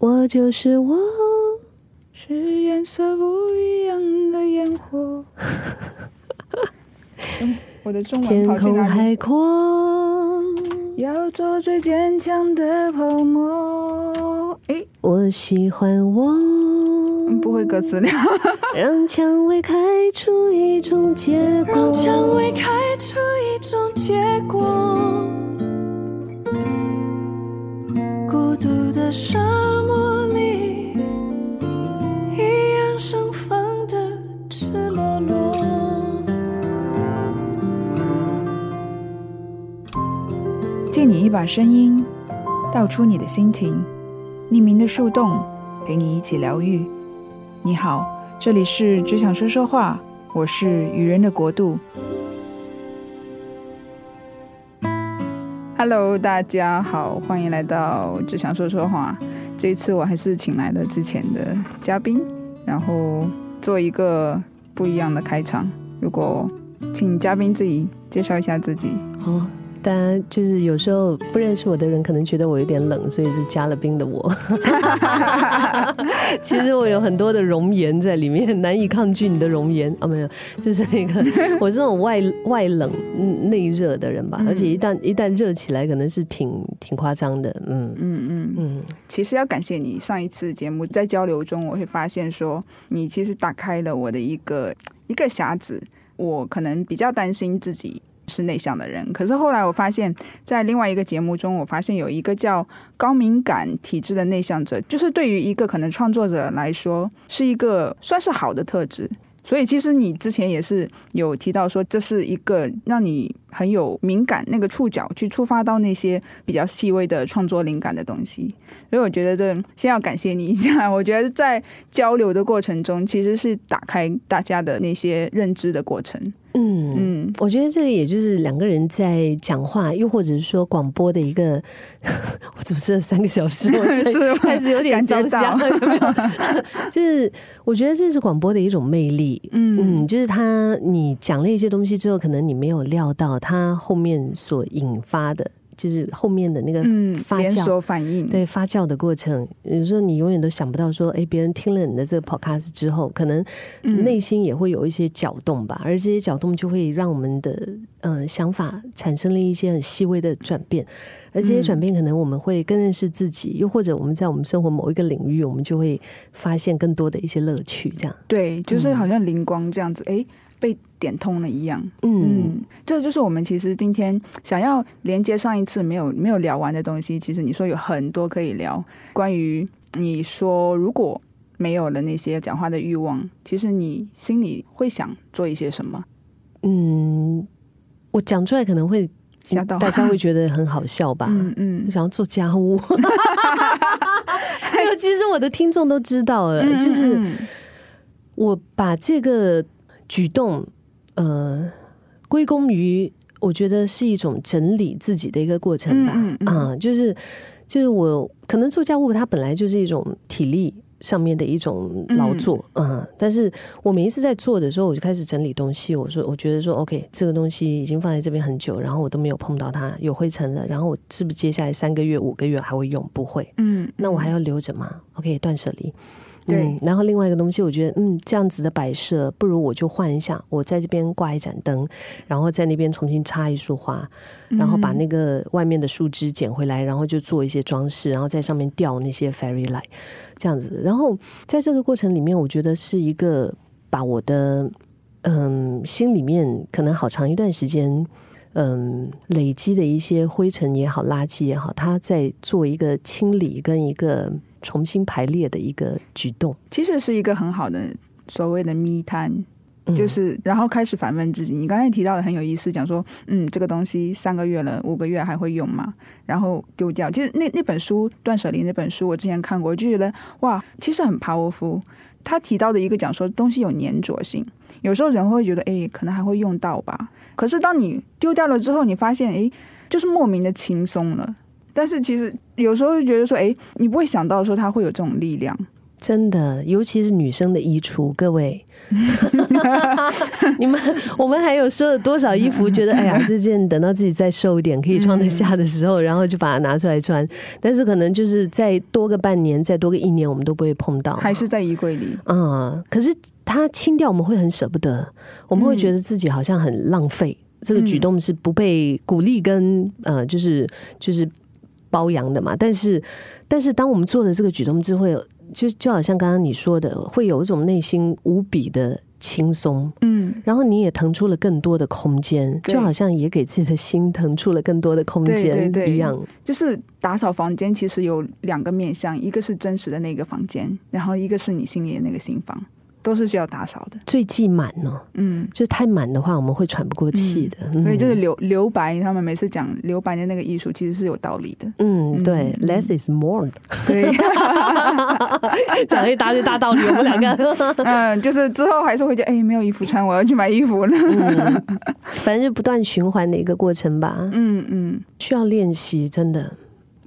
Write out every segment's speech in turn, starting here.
我就是我。是颜色不一样的烟火。嗯我的中文天空跑去哪里？海阔，要做最坚强的泡沫。诶，我喜欢我。嗯不会歌词了。让蔷薇开出一种结果，让蔷薇开出一种结果。沙漠里，一样盛放的赤裸裸。借你一把声音，道出你的心情。匿名的树洞，陪你一起疗愈。你好，这里是只想说说话，我是愚人的国度。Hello，大家好，欢迎来到只想说说话。这一次我还是请来了之前的嘉宾，然后做一个不一样的开场。如果请嘉宾自己介绍一下自己。哦，当然就是有时候不认识我的人可能觉得我有点冷，所以是加了冰的我。其实我有很多的容颜在里面，难以抗拒你的容颜啊，没有，就是那个我是那种外外冷嗯内热的人吧，嗯而且一旦一旦热起来，可能是挺挺夸张的，嗯嗯嗯。嗯，其实要感谢你上一次节目在交流中，我会发现说你其实打开了我的一个一个匣子。我可能比较担心自己是内向的人，可是后来我发现，在另外一个节目中，我发现有一个叫高敏感体质的内向者，就是对于一个可能创作者来说，是一个算是好的特质。所以其实你之前也是有提到说，这是一个让你很有敏感那个触角去触发到那些比较细微的创作灵感的东西。所以我觉得先要感谢你一下。我觉得在交流的过程中，其实是打开大家的那些认知的过程。嗯嗯，我觉得这个也就是两个人在讲话，又或者是说广播的一个，我主持了三个小时，我是开始有点感觉烧香，有没有？就是我觉得这是广播的一种魅力。嗯，嗯就是他，你讲了一些东西之后，可能你没有料到他后面所引发的，就是后面的那个嗯，连发酵，锁反应，对发酵的过程，有时候你永远都想不到说，哎，别人听了你的这个 podcast 之后，可能嗯。内心也会有一些搅动吧，而这些搅动就会让我们的呃想法产生了一些很细微的转变，而这些嗯转变可能我们会更认识自己，又或者我们在我们生活某一个领域，我们就会发现更多的一些乐趣，这样，对，就是嗯。好像灵光这样子，哎、被点通了一样。嗯嗯，这就是我们其实今天想要连接上一次没有没有聊完的东西。其实你说有很多可以聊，关于你说如果没有了那些讲话的欲望，其实你心里会想做一些什么？嗯，我讲出来可能会吓到大家会觉得很好笑吧，嗯嗯想要做家务。没有，其实我的听众都知道了，嗯就是嗯我把这个举动，呃，归功于我觉得是一种整理自己的一个过程吧。嗯嗯嗯啊，就是就是我可能做家务，它本来就是一种体力。上面的一种劳作，嗯但是我每一次在做的时候，我就开始整理东西。我说，我觉得说，OK，这个东西已经放在这边很久，然后我都没有碰到它，有灰尘了，然后我是不是接下来三个月、五个月还会用？不会，嗯，那我还要留着吗？OK，断舍离。对嗯，然后另外一个东西，我觉得，嗯，这样子的摆设，不如我就换一下，我在这边挂一盏灯，然后在那边重新插一束花，然后把那个外面的树枝捡回来，然后就做一些装饰，然后在上面吊那些 fairy light，这样子。然后在这个过程里面，我觉得是一个把我的嗯心里面可能好长一段时间。嗯，累积的一些灰尘也好，垃圾也好，它在做一个清理跟一个重新排列的一个举动，其实是一个很好的所谓的密摊。嗯就是，然后开始反问自己。你刚才提到的很有意思，讲说，嗯，这个东西三个月了，五个月还会用吗？然后丢掉。其实那那本书《断舍离》那本书，我之前看过，就觉得哇，其实很 powerful。他提到的一个讲说，东西有粘着性，有时候人会觉得，哎，可能还会用到吧。可是当你丢掉了之后，你发现，哎，就是莫名的轻松了。但是其实有时候就觉得说，哎，你不会想到说它会有这种力量。真的，尤其是女生的衣橱，各位，你们我们还有收了多少衣服？觉得哎呀，这件等到自己再瘦一点可以穿得下的时候，然后就把它拿出来穿。但是可能就是再多个半年，再多个一年，我们都不会碰到，还是在衣柜里。嗯，可是它清掉，我们会很舍不得，我们会觉得自己好像很浪费。这个举动是不被鼓励跟呃，就是就是包养的嘛。但是，但是当我们做的这个举动之后，就就好像刚刚你说的，会有一种内心无比的轻松，嗯，然后你也腾出了更多的空间，就好像也给自己的心腾出了更多的空间对一样。就是打扫房间，其实有两个面向，一个是真实的那个房间，然后一个是你心里的那个新房，都是需要打扫的。最忌满呢，嗯，就是太满的话，我们会喘不过气的。嗯所以就是留留白，他们每次讲留白的那个艺术，其实是有道理的。嗯，对嗯，less is more，对，讲一大堆大道理，我们两个。嗯，就是之后还是会觉得，哎，没有衣服穿，我要去买衣服了。嗯，反正就不断循环的一个过程吧，嗯嗯。需要练习，真的。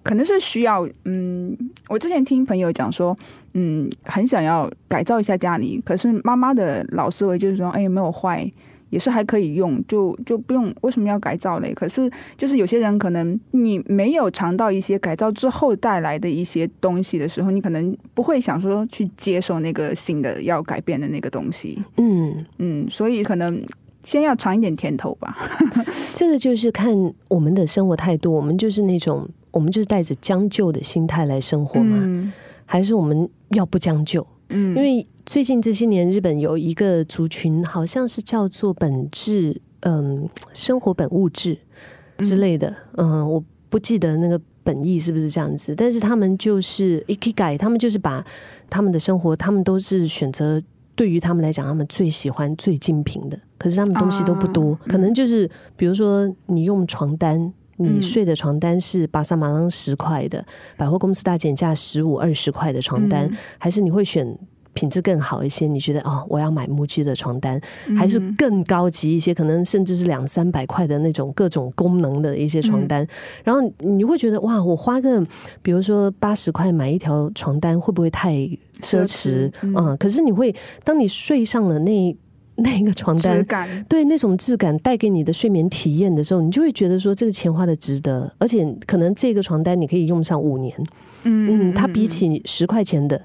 可能是需要，嗯，我之前听朋友讲说，嗯，很想要改造一下家里，可是妈妈的老思维就是说，哎，没有坏，也是还可以用，就就不用为什么要改造嘞？可是就是有些人可能你没有尝到一些改造之后带来的一些东西的时候，你可能不会想说去接受那个新的要改变的那个东西，嗯，嗯，所以可能先要尝一点甜头吧。这个就是看我们的生活态度，我们就是那种，我们就是带着将就的心态来生活吗，嗯。还是我们要不将就？嗯，因为最近这些年，日本有一个族群，好像是叫做本质，嗯，生活本物质之类的，嗯，我不记得那个本意是不是这样子，但是他们就是 ikigai，他们就是把他们的生活，他们都是选择。对于他们来讲，他们最喜欢最精品的，可是他们东西都不多，啊可能就是比如说你用床单，你嗯睡的床单是巴沙马朗十块的，百货公司大减价十五二十块的床单，嗯还是你会选品质更好一些？你觉得哦，我要买木质的床单，还是嗯更高级一些？可能甚至是两三百块的那种各种功能的一些床单。然后你会觉得哇，我花个比如说八十块买一条床单，会不会太奢奢侈？侈嗯嗯，可是你会当你睡上了那那个床单。对那种质感带给你的睡眠体验的时候，你就会觉得说这个钱花的值得，而且可能这个床单你可以用上五年，嗯嗯，它比起十块钱的，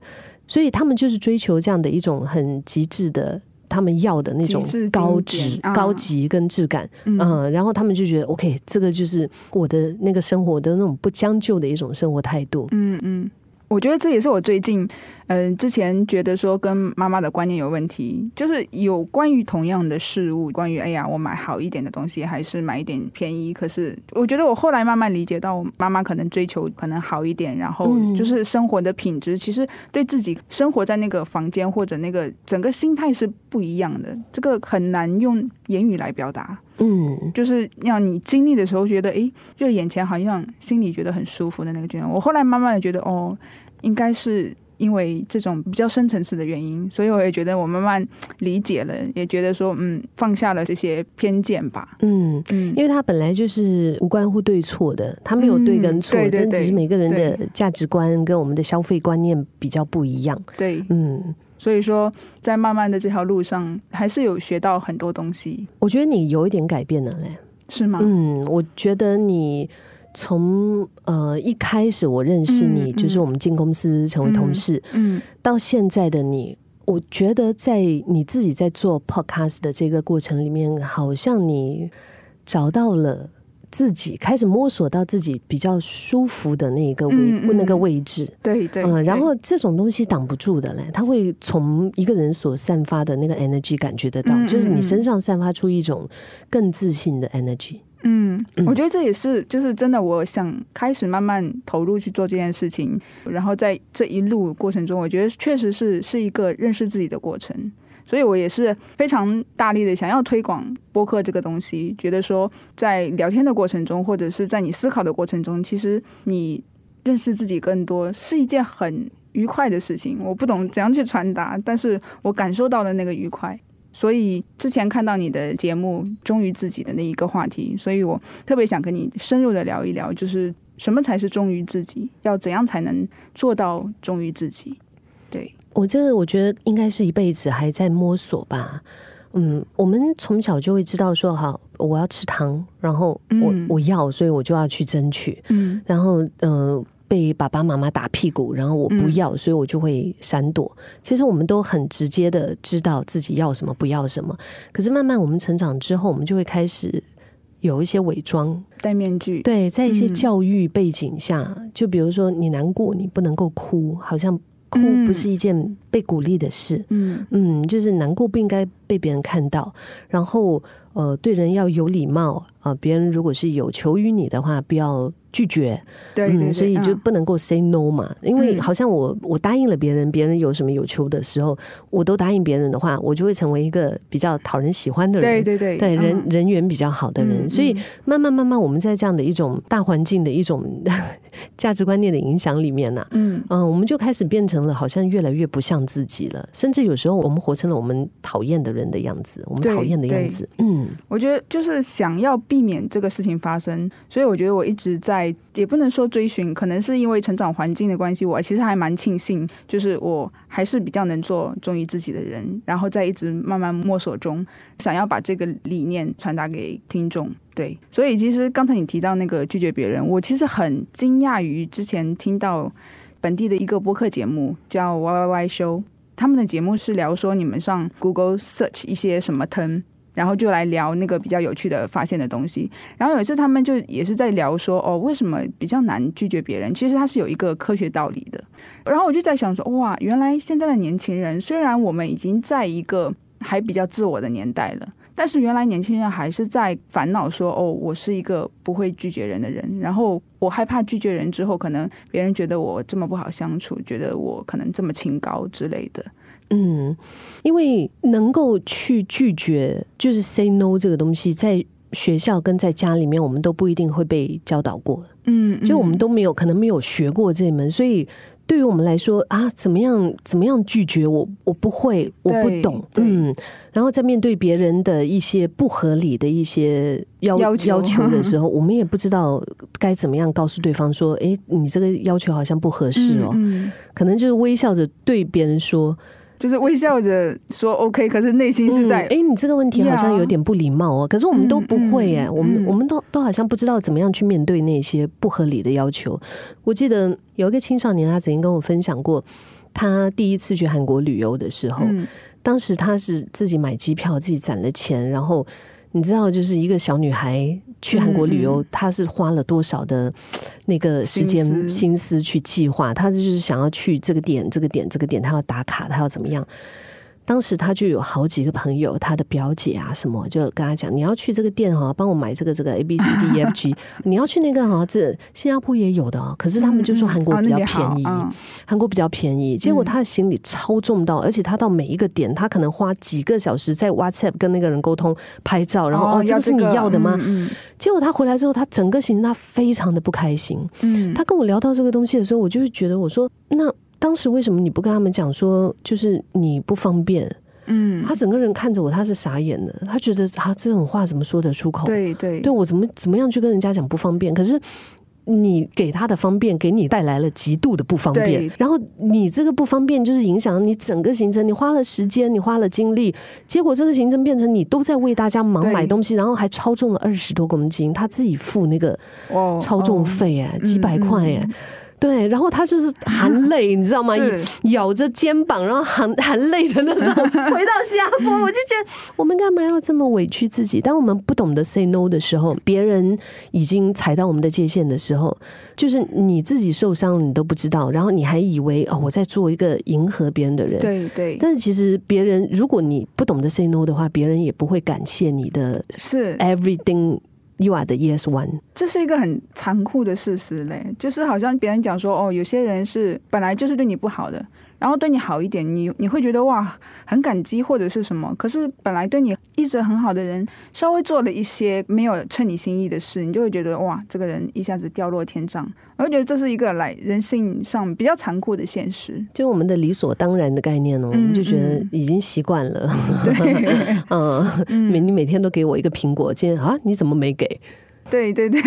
所以他们就是追求这样的一种很极致的，他们要的那种高质、啊。高级跟质感，嗯。嗯，然后他们就觉得 OK，这个就是我的那个生活的那种不将就的一种生活态度。嗯嗯，我觉得这也是我最近，嗯、之前觉得说跟妈妈的观念有问题，就是有关于同样的事物，关于哎呀，我买好一点的东西，还是买一点便宜。可是我觉得我后来慢慢理解到，我妈妈可能追求可能好一点，然后嗯就是生活的品质，其实对自己生活在那个房间或者那个整个心态是不一样的，这个很难用言语来表达。嗯，就是让你经历的时候觉得，诶，就眼前好像心里觉得很舒服的那个觉得。我后来慢慢的觉得，哦，应该是因为这种比较深层次的原因，所以我也觉得我慢慢理解了，也觉得说，嗯，放下了这些偏见吧。嗯，嗯。因为它本来就是无关乎对错的，它没有对跟错，嗯对对对。但只是每个人的价值观跟我们的消费观念比较不一样。对，嗯，所以说在慢慢的这条路上，还是有学到很多东西，我觉得你有一点改变了嘞。是吗？嗯，我觉得你从呃一开始我认识你，嗯嗯就是我们进公司成为同事，嗯到现在的你，我觉得在你自己在做 podcast 的这个过程里面，好像你找到了。自己开始摸索到自己比较舒服的那个位、那个位置，对对，嗯，然后这种东西挡不住的嘞，它会从一个人所散发的那个 energy 感觉得到，嗯就是你嗯。身上散发出一种更自信的 energy。嗯嗯，我觉得这也是，就是真的，我想开始慢慢投入去做这件事情，然后在这一路过程中，我觉得确实是是一个认识自己的过程，所以我也是非常大力的想要推广播客这个东西，觉得说在聊天的过程中，或者是在你思考的过程中，其实你认识自己更多是一件很愉快的事情。我不懂怎样去传达，但是我感受到了那个愉快。所以之前看到你的节目《忠于自己》的那一个话题，所以我特别想跟你深入的聊一聊，就是什么才是忠于自己，要怎样才能做到忠于自己？对，我这个我觉得应该是一辈子还在摸索吧。嗯，我们从小就会知道说，好，我要吃糖，然后我、嗯我要，所以我就要去争取。嗯然后呃被爸爸妈妈打屁股，然后我不要，所以我就会闪躲。其实我们都很直接的知道自己要什么，不要什么。可是慢慢我们成长之后，我们就会开始有一些伪装。戴面具，对，在一些嗯教育背景下，就比如说你难过，你不能够哭，好像哭嗯。不是一件被鼓励的事。嗯。嗯，就是难过不应该被别人看到，然后呃，对人要有礼貌啊、呃别人如果是有求于你的话，不要拒绝。对对对，嗯，所以就嗯。不能够 say no 嘛，因为嗯。好像我我答应了别人，别人有什么有求的时候，我都答应别人的话，我就会成为一个比较讨人喜欢的人。对对对对人嗯。人缘比较好的人，嗯所以嗯。慢慢慢慢，我们在这样的一种大环境的一种 价值观念的影响里面呢、嗯。嗯，我们就开始变成了好像越来越不像自己了，甚至有时候我们活成了我们讨厌的人的样子，我们讨厌的样子。嗯。我觉得就是想要避免这个事情发生，所以我觉得我一直在，也不能说追寻，可能是因为成长环境的关系，我其实还蛮庆幸，就是我还是比较能做忠于自己的人，然后在一直慢慢摸索中，想要把这个理念传达给听众。对，所以其实刚才你提到那个拒绝别人，我其实很惊讶于之前听到本地的一个播客节目叫 Y Y Y Show，他们的节目是聊说你们上 Google search 一些什么坑然后就来聊那个比较有趣的发现的东西。然后有一次他们就也是在聊说，哦，为什么比较难拒绝别人？其实它是有一个科学道理的。然后我就在想说，哇，原来现在的年轻人，虽然我们已经在一个还比较自我的年代了。但是原来年轻人还是在烦恼说，哦，我是一个不会拒绝人的人，然后我害怕拒绝人之后，可能别人觉得我这么不好相处，觉得我可能这么清高之类的。嗯，因为能够去拒绝，就是 say no 这个东西，在学校跟在家里面，我们都不一定会被教导过，嗯，就我们都没有可能没有学过这一门，所以。对于我们来说啊，怎么样怎么样拒绝我？我不会，我不懂，嗯。然后在面对别人的一些不合理的一些要要求的时候，我们也不知道该怎么样告诉对方说：“哎，你这个要求好像不合适哦。嗯嗯可能就是微笑着对别人说就是微笑着说 OK，可是内心是在哎、诶你这个问题好像有点不礼貌哦。可是我们都不会哎、嗯嗯我们嗯我们都都好像不知道怎么样去面对那些不合理的要求。我记得有一个青少年，他曾经跟我分享过，他第一次去韩国旅游的时候，嗯当时他是自己买机票，自己攒了钱，然后你知道，就是一个小女孩去韩国旅游，他是花了多少的 那个时间心思去计划，他就是想要去这个点、这个点、这个点，他要打卡，他要怎么样。当时他就有好几个朋友，他的表姐啊什么，就跟他讲，你要去这个店哈，帮我买这个这个 A B C D E F G，你要去那个哈，这新加坡也有的哦，可是他们就说韩国比较便宜，嗯韩国比较便宜，结果他的行李超重到，而且他到每一个点，他可能花几个小时在 WhatsApp 跟那个人沟通拍照，然后哦，这个是你要的吗？嗯结果他回来之后，他整个行程他非常的不开心。嗯，他跟我聊到这个东西的时候，我就会觉得，我说那当时为什么你不跟他们讲说，就是你不方便？嗯。他整个人看着我，他是傻眼的，他觉得他这种话怎么说得出口？对对。对我怎么怎么样去跟人家讲不方便？可是你给他的方便，给你带来了极度的不方便，然后你这个不方便就是影响你整个行程，你花了时间，你花了精力，结果这个行程变成你都在为大家忙买东西，然后还超重了二十多公斤，他自己付那个哦超重哦。费哎、嗯几百块哎、嗯对，然后他就是含泪，你知道吗？咬着肩膀，然后含含泪的那种 回到新加坡，我就觉得我们干嘛要这么委屈自己？当我们不懂得 say no 的时候，别人已经踩到我们的界限的时候，就是你自己受伤了，你都不知道，然后你还以为哦我在做一个迎合别人的人。对对但是其实别人，如果你不懂得 say no 的话，别人也不会感谢你的是 everything you are the yes one。这是一个很残酷的事实嘞，就是好像别人讲说，哦，有些人是本来就是对你不好的，然后对你好一点，你你会觉得哇很感激或者是什么，可是本来对你一直很好的人，稍微做了一些没有称你心意的事，你就会觉得哇，这个人一下子掉落天障，我会觉得这是一个来人性上比较残酷的现实。就我们的理所当然的概念哦，我们就觉得嗯。已经习惯了。对。嗯，每你每天都给我一个苹果，今天啊你怎么没给？对对对，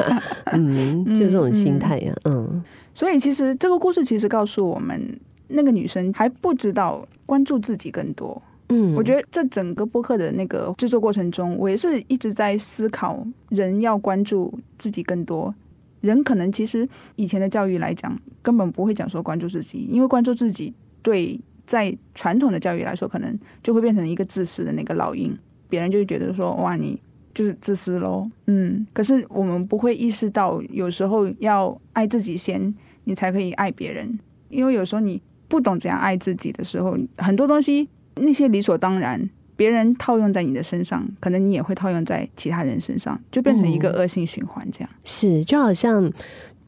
嗯，就这种心态呀、嗯。所以其实这个故事其实告诉我们，那个女生还不知道关注自己更多。嗯，我觉得这整个播客的那个制作过程中，我也是一直在思考，人要关注自己更多。人可能其实以前的教育来讲，根本不会讲说关注自己，因为关注自己对在传统的教育来说，可能就会变成一个自私的那个烙印，别人就会觉得说哇你就是自私喽。嗯，可是我们不会意识到，有时候要爱自己先，你才可以爱别人。因为有时候你不懂怎样爱自己的时候，很多东西那些理所当然，别人套用在你的身上，可能你也会套用在其他人身上，就变成一个恶性循环。这样、是就好像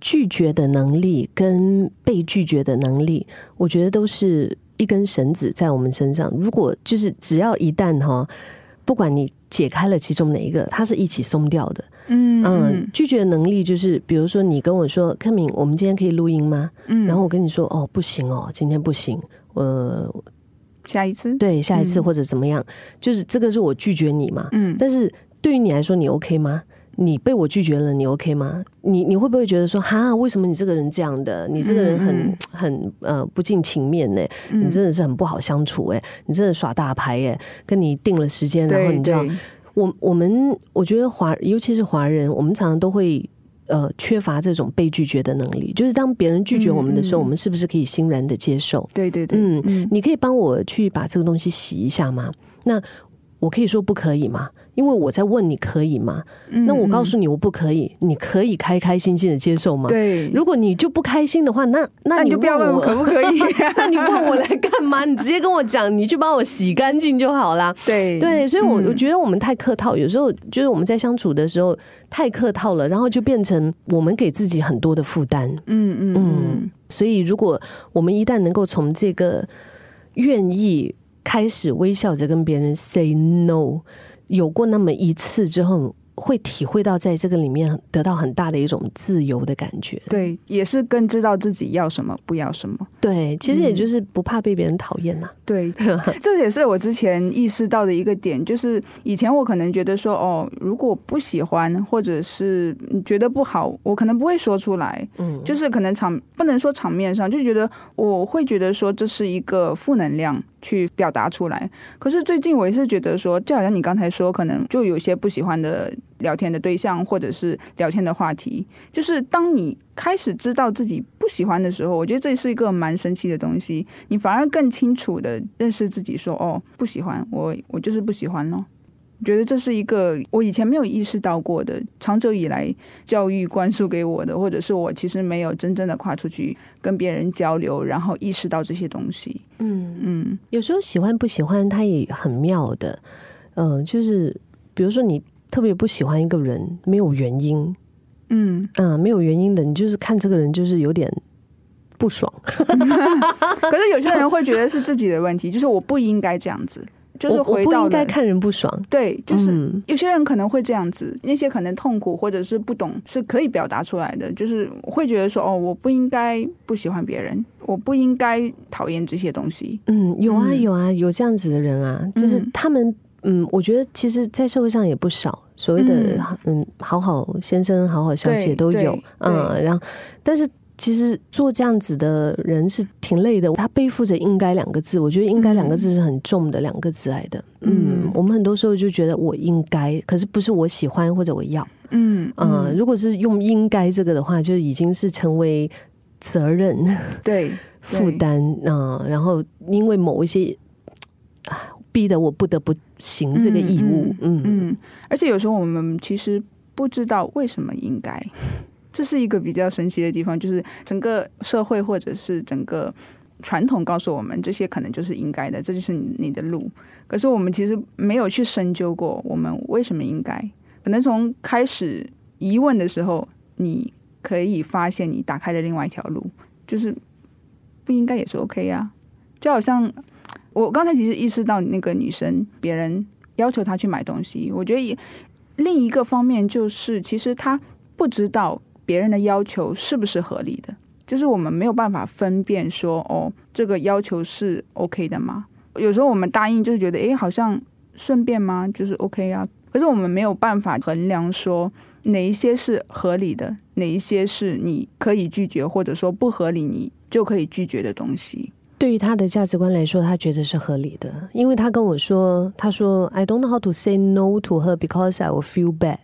拒绝的能力跟被拒绝的能力，我觉得都是一根绳子在我们身上。如果就是只要一旦哈，不管你解开了其中哪一个，它是一起松掉的。嗯嗯，拒绝能力就是，比如说你跟我说，克敏，我们今天可以录音吗？嗯然后我跟你说，哦，不行哦，今天不行。呃，下一次，对，下一次嗯或者怎么样，就是这个是我拒绝你嘛。嗯，但是对于你来说，你 OK 吗？你被我拒绝了，你 OK 吗？你你会不会觉得说，哈，为什么你这个人这样的？你这个人很、嗯很呃不近情面呢？你真的是很不好相处哎，你真的耍大牌哎，跟你定了时间，然后你就要对，我我们我觉得华，尤其是华人，我们常常都会呃缺乏这种被拒绝的能力。就是当别人拒绝我们的时候，我们是不是可以欣然的接受？对对对，嗯嗯你可以帮我去把这个东西洗一下吗？那我可以说不可以吗？因为我在问你可以吗？嗯那我告嗯诉你我不可以，你可以开开心心的接受吗？对，如果你就不开心的话，那那你就不要问我可不可以。那你问我来干嘛？你直接跟我讲，你去帮我洗干净就好啦。对对，所以我，我嗯觉得我们太客套，有时候就是我们在相处的时候太客套了，然后就变成我们给自己很多的负担。嗯嗯嗯，所以，如果我们一旦能够从这个愿意开始微笑着跟别人 say no，有过那么一次之后，会体会到在这个里面得到很大的一种自由的感觉。对，也是更知道自己要什么，不要什么。对，其实也嗯就是不怕被别人讨厌呐、对，这也是我之前意识到的一个点，就是以前我可能觉得说，哦，如果不喜欢或者是觉得不好，我可能不会说出来，嗯，就是可能场不能说场面上，就觉得我会觉得说这是一个负能量去表达出来。可是最近我也是觉得说，就好像你刚才说，可能就有些不喜欢的聊天的对象或者是聊天的话题，就是当你开始知道自己不喜欢的时候，我觉得这是一个蛮神奇的东西。你反而更清楚的认识自己说，哦，不喜欢我，我就是不喜欢咯。我觉得这是一个我以前没有意识到过的，长久以来教育灌输给我的，或者是我其实没有真正的跨出去跟别人交流，然后意识到这些东西。嗯，嗯有时候喜欢不喜欢，它也很妙的。嗯、就是比如说你特别不喜欢一个人，没有原因，嗯，嗯、没有原因的，你就是看这个人就是有点不爽。可是有些人会觉得是自己的问题，就是我不应该这样子，就是回到了应该看人不爽，对，就是嗯。有些人可能会这样子，那些可能痛苦或者是不懂是可以表达出来的，就是会觉得说哦，我不应该不喜欢别人，我不应该讨厌这些东西。嗯，有啊嗯。有啊，有这样子的人啊，就是嗯他们。嗯，我觉得其实，在社会上也不少所谓的嗯。好好先生、好好小姐都有，嗯，然后但是其实做这样子的人是挺累的，他背负着“应该”两个字，我觉得“应该”两个字是很重的两个字来的。嗯，嗯我们很多时候就觉得我应该，可是不是我喜欢或者我要。嗯嗯，如果是用“应该”这个的话，就已经是成为责任。对，负担，嗯、然后因为某一些啊，逼得我不得不行这个义务，嗯嗯，而且有时候我们其实不知道为什么应该，这是一个比较神奇的地方，就是整个社会或者是整个传统告诉我们，这些可能就是应该的，这就是你的路。可是我们其实没有去深究过，我们为什么应该？可能从开始疑问的时候，你可以发现你打开了另外一条路，就是不应该也是 OK 呀、就好像我刚才其实意识到那个女生，别人要求她去买东西，我觉得也另一个方面就是，其实她不知道别人的要求是不是合理的，就是我们没有办法分辨说，哦，这个要求是 OK 的吗？有时候我们答应就是觉得，诶，好像顺便吗？就是 OK 啊，可是我们没有办法衡量说哪一些是合理的，哪一些是你可以拒绝，或者说不合理你就可以拒绝的东西。对于他的价值观来说，他觉得是合理的，因为他跟我说，他说 I don't know how to say no to her because I will feel bad。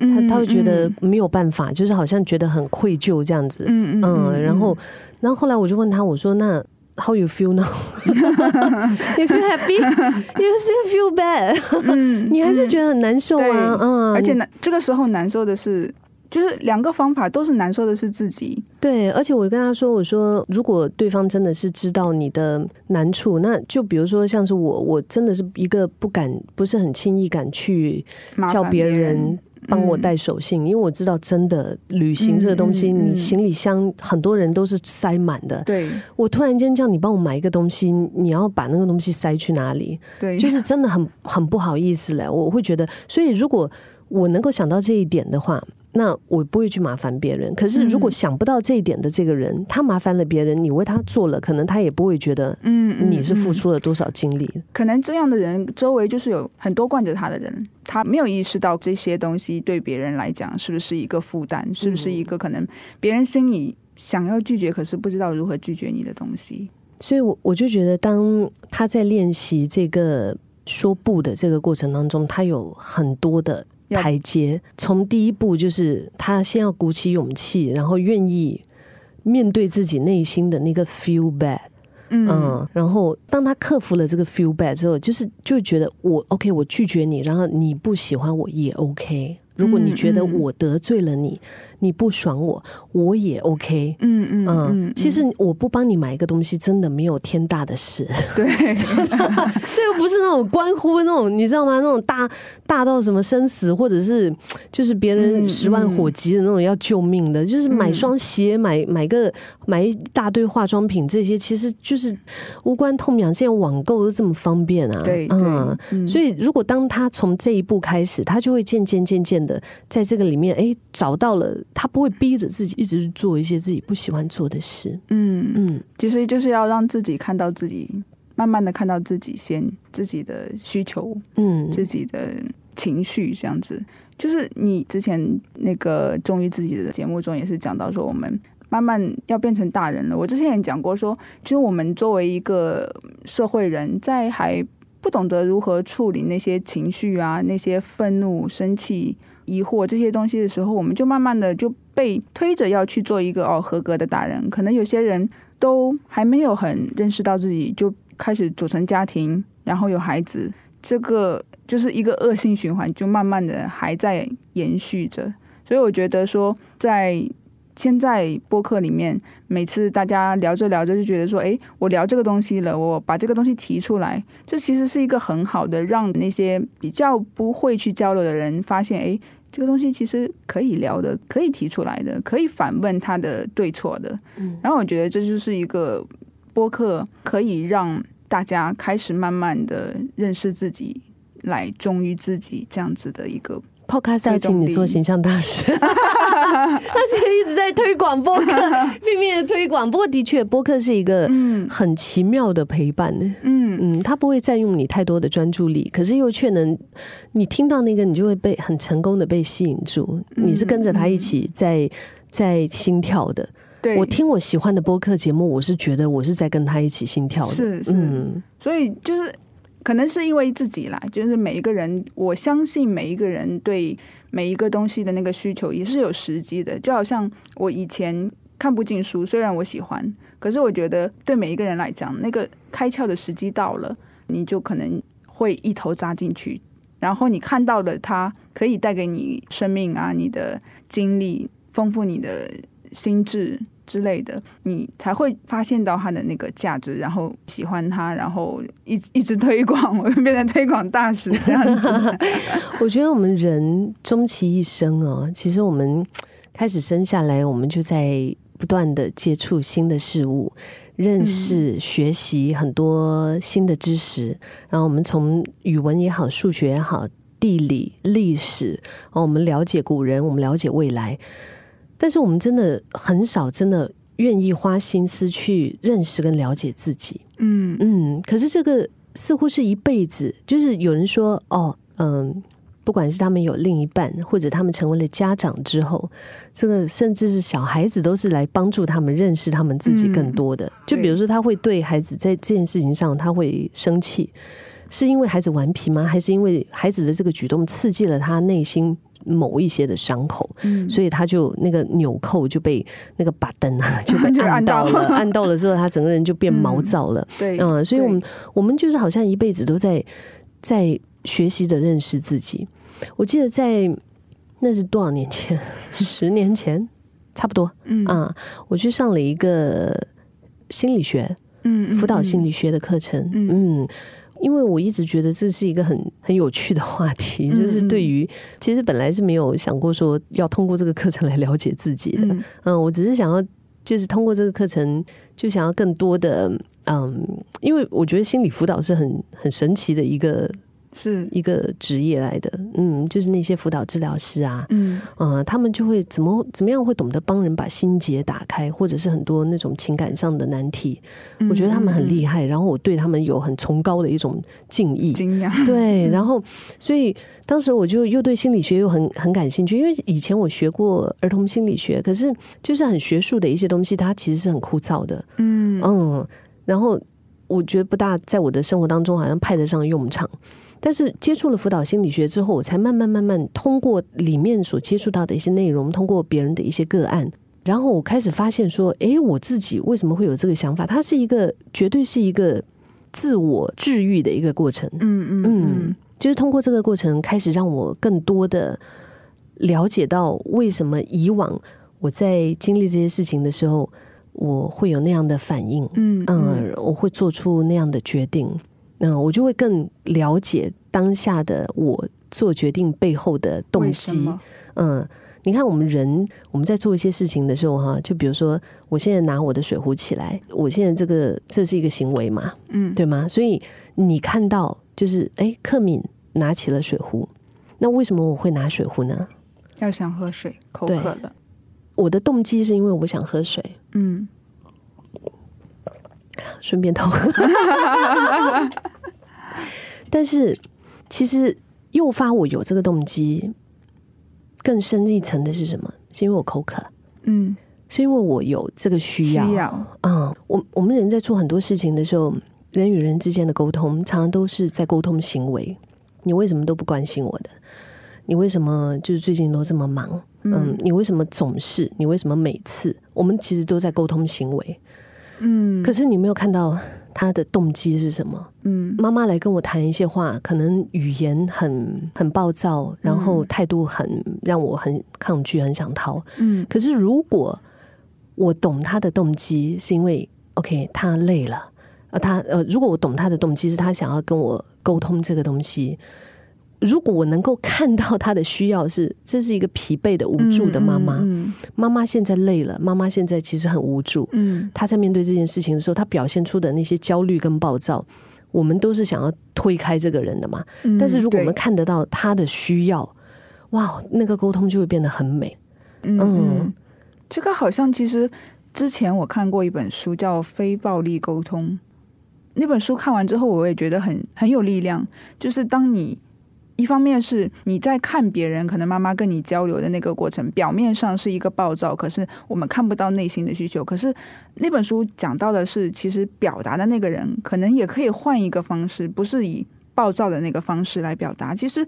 他他会觉得没有办法，就是好像觉得很愧疚这样子。嗯嗯嗯，然后，然后后来我就问他，我说那 How you feel now? You feel happy? You still feel bad? 嗯 你还是觉得很难受对啊？嗯，而且难这个时候难受的是，就是两个方法都是难受的是自己。对，而且我跟他说，我说如果对方真的是知道你的难处，那就比如说像是我，我真的是一个不敢，不是很轻易敢去叫别人人帮我带手信，因为我知道真的旅行这个东西，你行李箱很多人都是塞满的。对我突然间叫你帮我买一个东西，你要把那个东西塞去哪里？对，就是真的很很不好意思嘞。我会觉得，所以如果我能够想到这一点的话，那我不会去麻烦别人。可是如果嗯想不到这一点的这个人，他麻烦了别人，你为他做了，可能他也不会觉得嗯嗯你是付嗯出了多少精力。可能这样的人周围就是有很多惯着他的人，他没有意识到这些东西对别人来讲是不是一个负担，是不是一个可能别人心里想要拒绝，可是不知道如何拒绝你的东西。所以我，我就觉得，当他在练习这个说不的这个过程当中，他有很多的要台阶。从第一步就是他先要鼓起勇气，然后愿意面对自己内心的那个 feel bad。嗯嗯，然后当他克服了这个 feel bad 之后，就是就觉得我 OK，我拒绝你，然后你不喜欢我也 OK。如果你觉得我得罪了你，你不爽我，我也 OK。嗯嗯嗯，其实我不帮你买一个东西，真的没有天大的事。对，这又不是那种关乎那种，你知道吗？那种大大到什么生死，或者是就是别人嗯十万火急的那种要救命的，就是买嗯双鞋，买买个买一大堆化妆品，这些其实就是无关痛痒。现在网购都这么方便啊，对嗯。对，嗯所以，如果当他从这一步开始，他就会渐渐渐渐的在这个里面，哎，找到了，他不会逼着自己一直去做一些自己不喜欢做的事。嗯嗯，其实就是要让自己看到自己，慢慢的看到自己先自己的需求，嗯自己的情绪，这样子。就是你之前那个忠于自己的节目中也是讲到说，我们慢慢要变成大人了。我之前也讲过说，其实我们作为一个社会人，在还不懂得如何处理那些情绪啊、那些愤怒、生气、疑惑这些东西的时候，我们就慢慢的就被推着要去做一个哦合格的大人。可能有些人都还没有很认识到自己，就开始组成家庭，然后有孩子，这个就是一个恶性循环，就慢慢的还在延续着。所以我觉得说，在现在播客里面，每次大家聊着聊着就觉得说，诶，我聊这个东西了，我把这个东西提出来，这其实是一个很好的让那些比较不会去交流的人发现，诶，这个东西其实可以聊的，可以提出来的，可以反问他的对错的。嗯。然后我觉得这就是一个播客可以让大家开始慢慢的认识自己，来忠于自己这样子的一个 Podcast 要请你做形象大使，他其实一直在推广播客，拼命的推广。不过的确，播客是一个嗯很奇妙的陪伴。嗯嗯，它不会占用你太多的专注力，可是又却能，你听到那个，你就会被很成功的被吸引住。嗯你是跟着他一起在在心跳的。对，我听我喜欢的播客节目，我是觉得我是在跟他一起心跳的。是是，嗯所以就是可能是因为自己啦，就是每一个人，我相信每一个人对每一个东西的那个需求也是有时机的。就好像我以前看不进书，虽然我喜欢，可是我觉得对每一个人来讲，那个开窍的时机到了，你就可能会一头扎进去。然后你看到了它可以带给你生命啊，你的经历，丰富你的心智之类的，你才会发现到它的那个价值，然后喜欢它，然后一一直推广，我就变成推广大使这样子。我觉得我们人终其一生哦，其实我们开始生下来，我们就在不断的接触新的事物，认识、学习很多新的知识。然后我们从语文也好，数学也好，地理、历史，然后我们了解古人，我们了解未来。但是我们真的很少，真的愿意花心思去认识跟了解自己。嗯嗯，可是这个似乎是一辈子，就是有人说哦，嗯，不管是他们有另一半，或者他们成为了家长之后，这个甚至是小孩子都是来帮助他们认识他们自己更多的。就比如说，他会对孩子在这件事情上他会生气，是因为孩子顽皮吗？还是因为孩子的这个举动刺激了他内心某一些的伤口？嗯所以他就那个纽扣就被那个把灯啊 就被按按到到了，按到了之后，他整个人就变毛躁了。对，嗯，所以我们我们就是好像一辈子都在在学习着认识自己。我记得在那是多少年前？十年前，差不多嗯啊。我去上了一个心理学嗯辅导心理理学的课程，嗯嗯。因为我一直觉得这是一个很很有趣的话题，嗯就是对于其实本来是没有想过说要通过这个课程来了解自己的，嗯。嗯，我只是想要，就是通过这个课程，就想要更多的，嗯，因为我觉得心理辅导是很很神奇的一个是。一个职业来的，嗯，就是那些辅导治疗师啊，嗯。嗯，他们就会怎么怎么样会懂得帮人把心结打开，或者是很多那种情感上的难题，我觉得他们很厉害，然后我对他们有很崇高的一种敬意，对，然后所以当时我就又对心理学又很很感兴趣，因为以前我学过儿童心理学，可是就是很学术的一些东西，它其实是很枯燥的，嗯。嗯，然后我觉得不大在我的生活当中好像派得上用场。但是接触了辅导心理学之后，我才慢慢慢慢通过里面所接触到的一些内容，通过别人的一些个案，然后我开始发现说，诶，我自己为什么会有这个想法？它是一个绝对是一个自我治愈的一个过程。嗯嗯嗯，就是通过这个过程，开始让我更多的了解到为什么以往我在经历这些事情的时候，我会有那样的反应，嗯。嗯，我会做出那样的决定，嗯，我就会更了解当下的我做决定背后的动机，么嗯。你看，我们人我们在做一些事情的时候，哈，就比如说，我现在拿我的水壶起来，我现在这个这是一个行为嘛，嗯对吗？所以你看到就是，哎，克敏拿起了水壶，那为什么我会拿水壶呢？要想喝水，口渴了，我的动机是因为我想喝水，嗯 顺便偷喝。但是其实诱发我有这个动机，更深一层的是什么？是因为我口渴，嗯，是因为我有这个需需要。要，嗯，我我们人在做很多事情的时候，人与人之间的沟通，常常都是在沟通行为。你为什么都不关心我的？你为什么就是最近都这么忙？嗯，你为什么总是？你为什么每次？我们其实都在沟通行为，嗯，可是你没有看到他的动机是什么？嗯妈妈来跟我谈一些话，可能语言很很暴躁，然后态度很让我很抗拒，很想逃。嗯可是如果我懂他的动机，是因为 OK 他累了，呃，他呃，如果我懂他的动机是他想要跟我沟通这个东西，如果我能够看到他的需要是，这是一个疲惫的、无助的妈妈，嗯妈妈现在累了，妈妈现在其实很无助，嗯。她在面对这件事情的时候，她表现出的那些焦虑跟暴躁。我们都是想要推开这个人的嘛，嗯，但是如果我们看得到他的需要，哇，那个沟通就会变得很美。嗯，这个好像其实之前我看过一本书叫《非暴力沟通》，那本书看完之后，我也觉得很很有力量。就是当你一方面是你在看别人，可能妈妈跟你交流的那个过程，表面上是一个暴躁，可是我们看不到内心的需求。可是那本书讲到的是，其实表达的那个人可能也可以换一个方式，不是以暴躁的那个方式来表达。其实，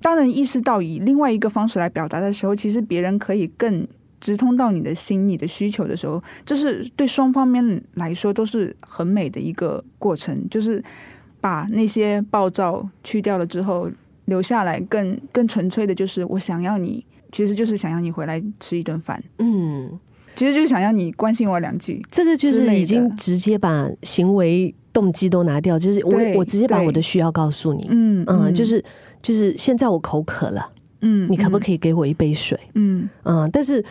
当人意识到以另外一个方式来表达的时候，其实别人可以更直通到你的心、你的需求的时候，这是对双方面来说都是很美的一个过程。就是把那些暴躁去掉了之后，留下来更更纯粹的，就是我想要你，其实就是想要你回来吃一顿饭，嗯，其实就是想要你关心我两句。这个就是已经直接把行为动机都拿掉，就是我我直接把我的需要告诉你，嗯嗯，就是就是现在我口渴了，嗯你可不可以给我一杯水？嗯。嗯，但是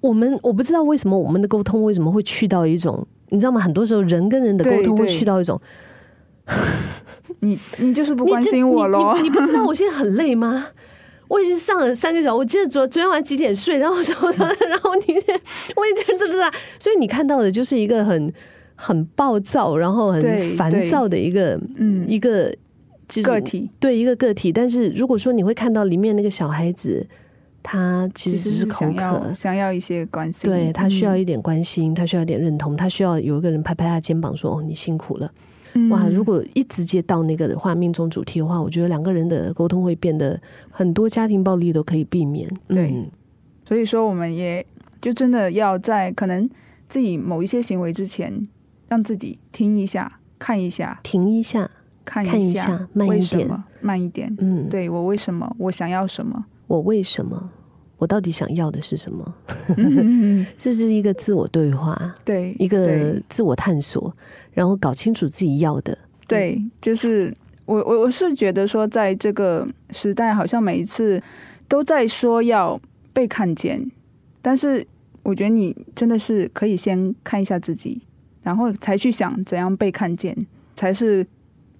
我们我不知道为什么我们的沟通为什么会去到一种，你知道吗？很多时候人跟人的沟通会去到一种，你你就是不关心我你喽你，你不知道我现在很累吗？我已经上了三个小时，我记得昨昨天晚上几点睡，然后什么的，然后你我已经知道，所以你看到的就是一个很很暴躁，然后很烦躁的一个嗯一个就是个体对一个个体，但是如果说你会看到里面那个小孩子，他其实只是口想要渴，想要一些关心，对他需要嗯一点关心，他需要一点认同，他需要有一个人拍拍他肩膀说：“哦，你辛苦了。”嗯哇，如果一直接到那个的话，命中主题的话，我觉得两个人的沟通会变得很多家庭暴力都可以避免。对嗯所以说我们也就真的要在可能自己某一些行为之前，让自己听一下、看一下、停一下，看看一下，下慢一点慢一点？嗯，对我为什么？我想要什么？我为什么？我到底想要的是什么？嗯 这是一个自我对话，对，一个自我探索，然后搞清楚自己要的。对，就是我我我是觉得说，在这个时代，好像每一次都在说要被看见，但是我觉得你真的是可以先看一下自己，然后才去想怎样被看见，才是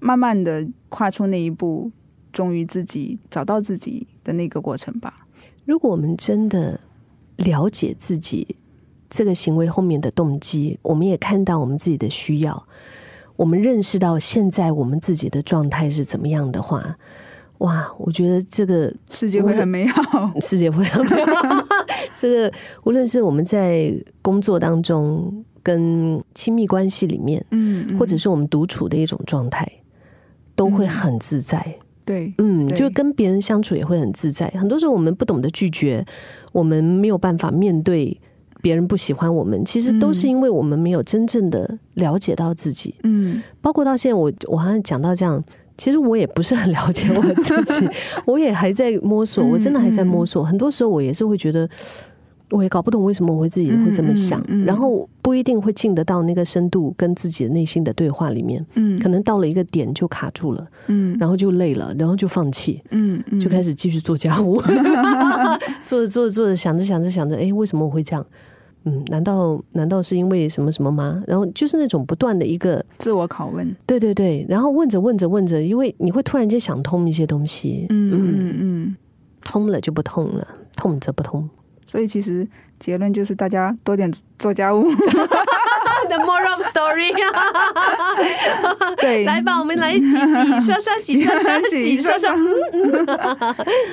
慢慢的跨出那一步，忠于自己，找到自己的那个过程吧。如果我们真的了解自己这个行为后面的动机，我们也看到我们自己的需要，我们认识到现在我们自己的状态是怎么样的话，哇，我觉得这个世界会很美好。世界会很美好。这个无论是我们在工作当中跟亲密关系里面，嗯，嗯或者是我们独处的一种状态，都会很自在。对，嗯，就跟别人相处也会很自在。很多时候我们不懂得拒绝，我们没有办法面对别人不喜欢我们，其实都是因为我们没有真正的了解到自己。嗯包括到现在我，我好像讲到这样，其实我也不是很了解我自己，我也还在摸索，嗯我真的还在摸索。很多时候我也是会觉得。我也搞不懂为什么我会自己会这么想，嗯嗯嗯然后不一定会进得到那个深度跟自己的内心的对话里面，嗯，可能到了一个点就卡住了，嗯然后就累了，然后就放弃，就开始继续做家务，做着做着做着，想着想着想着，哎，为什么我会这样？嗯，难道难道是因为什么什么吗？然后就是那种不断的一个，自我拷问。对对对，然后问着问着问着，因为你会突然间想通一些东西，嗯嗯嗯。通了就不痛了，痛则不通。所以其实结论就是大家多点做家务。The moral of story，对，来吧，我们来一起洗刷刷，洗刷刷，洗刷刷。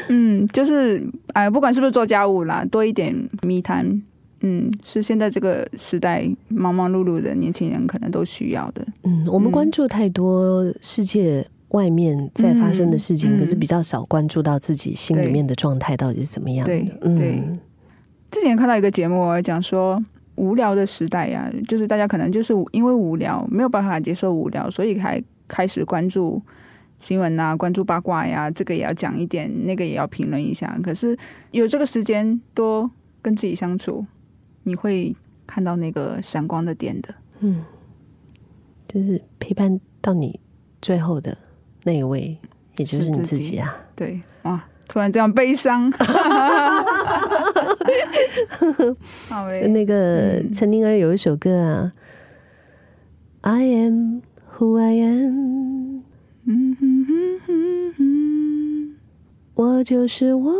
嗯，就是哎，不管是不是做家务啦，多一点密谈，嗯，是现在这个时代忙忙碌碌的年轻人可能都需要的。嗯，我们关注太多世界外面在发生的事情，嗯可是比较少关注到自己心里面的状态到底是怎么样的。对嗯对之前看到一个节目，讲说无聊的时代呀、就是大家可能就是因为无聊，没有办法接受无聊，所以才开始关注新闻啊，关注八卦呀，这个也要讲一点，那个也要评论一下。可是有这个时间多跟自己相处，你会看到那个闪光的点的。嗯，就是陪伴到你最后的那一位，也就是你自己啊。对，哇，突然这样悲伤。好嘞，那个嗯陈宁儿有一首歌啊，I am who I am，嗯哼哼哼哼。我就是我。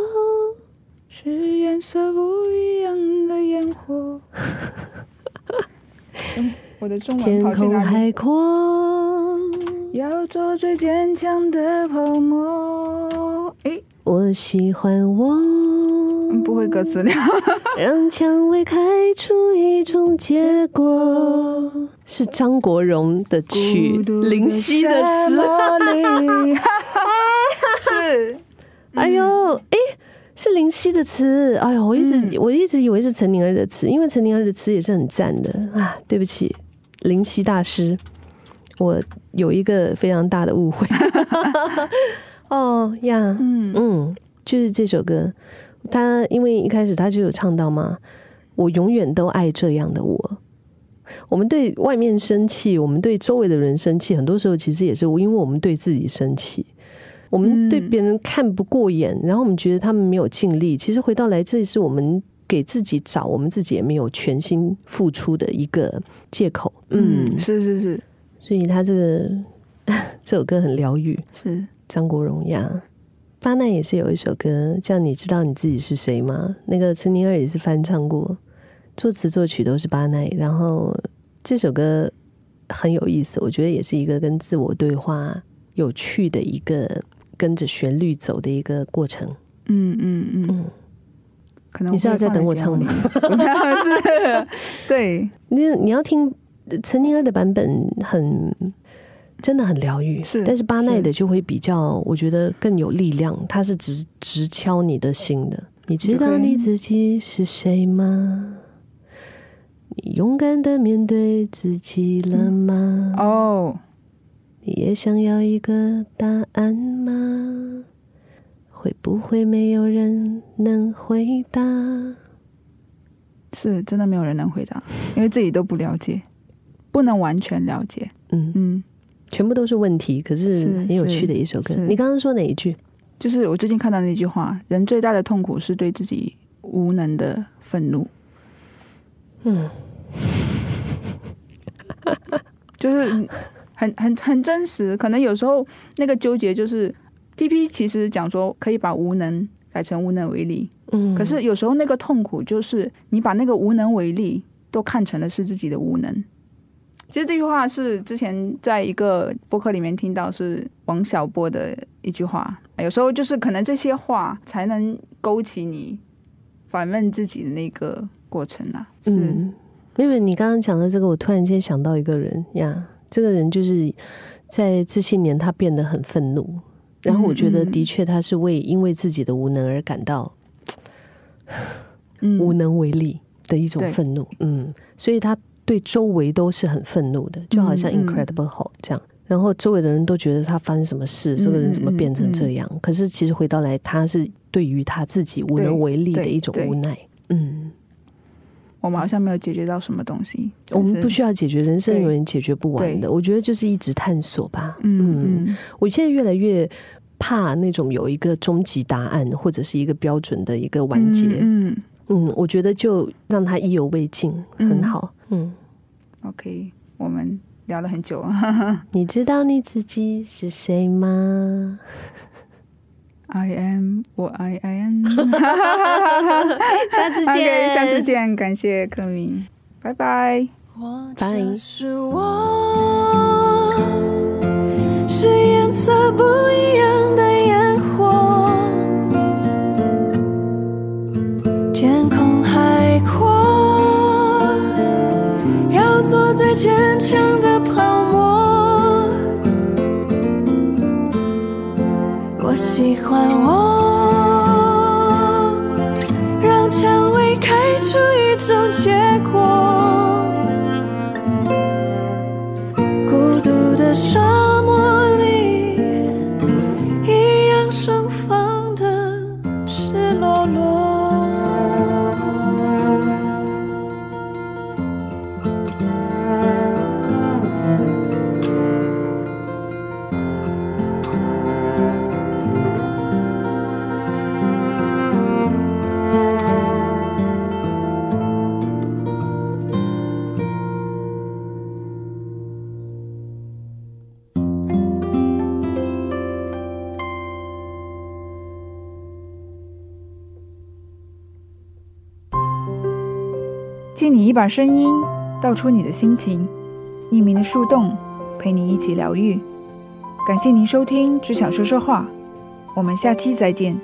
是颜色不一样的烟火。嗯 我的中文天空跑去哪里？海阔，要做最坚强的泡沫。诶，我喜欢我。嗯不会歌词了。让蔷薇开出一种结果，是张国荣的曲，林夕的词。是，哎呦，哎，是林夕的词。哎呦，我一直、嗯我一直以为是陈宁儿的词，因为陈宁儿的词也是很赞的啊。对不起，林夕大师，我有一个非常大的误会。哦呀，嗯嗯，就是这首歌，他因为一开始他就有唱到嘛，我永远都爱这样的我。我们对外面生气，我们对周围的人生气，很多时候其实也是因为我们对自己生气。我们对嗯别人看不过眼，然后我们觉得他们没有尽力。其实回到来，这也是我们给自己找，我们自己也没有全心付出的一个借口。嗯，嗯，是是是所以他这个这首歌很疗愈。是，张国荣呀。巴奈也是有一首歌叫《你知道你自己是谁吗》，那个陈宁儿也是翻唱过，作词作曲都是巴奈。然后这首歌很有意思，我觉得也是一个跟自我对话有趣的一个跟着旋律走的一个过程。嗯嗯嗯，嗯，可能你是要在等我唱吗 是，对，你你要听呃陈宁儿的版本很。真的很疗愈，是但是巴奈的就会比较，我觉得更有力量，它是直直敲你的心的。你知道你自己是谁吗？你勇敢的面对自己了吗？哦，你也想要一个答案吗？会不会没有人能回答？是真的没有人能回答，因为自己都不了解，不能完全了解。嗯，嗯，全部都是问题，可是是很有趣的一首歌。你刚刚说哪一句？就是我最近看到那句话：人最大的痛苦是对自己无能的愤怒。嗯，就是很很很真实。可能有时候那个纠结就是，T.P. 其实讲说可以把无能改成无能为力，嗯可是有时候那个痛苦就是你把那个无能为力都看成了是自己的无能。其实这句话是之前在一个播客里面听到，是王小波的一句话。有时候就是可能这些话才能勾起你反问自己的那个过程啊。嗯，妹妹，你刚刚讲的这个，我突然间想到一个人呀，这个人就是在这些年他变得很愤怒，然后我觉得的确他是为因为自己的无能而感到嗯无能为力的一种愤怒，嗯，所以他对周围都是很愤怒的，就好像 Incredible Hulk 这样。然后周围的人都觉得他发生什么事，这个人怎么变成这样？可是其实回到来，他是对于他自己无能为力的一种无奈。嗯，我们好像没有解决到什么东西。我们不需要。解决人生，永远解决不完的。我觉得就是一直探索吧。嗯嗯我现在越来越怕那种有一个终极答案或者是一个标准的一个完结。嗯嗯我觉得就让他意犹未尽，嗯很好。嗯，，OK，我们聊了很久。你知道你自己是谁吗？I am 我 I I am。下次见下次见，感谢柯明，拜拜。我拜就是我，是颜色不一样的最坚强的泡沫。我喜欢我，让蔷薇开出一种结果。把声音，道出你的心情。匿名的树洞，陪你一起疗愈。感谢您收听《只想说说话》，我们下期再见。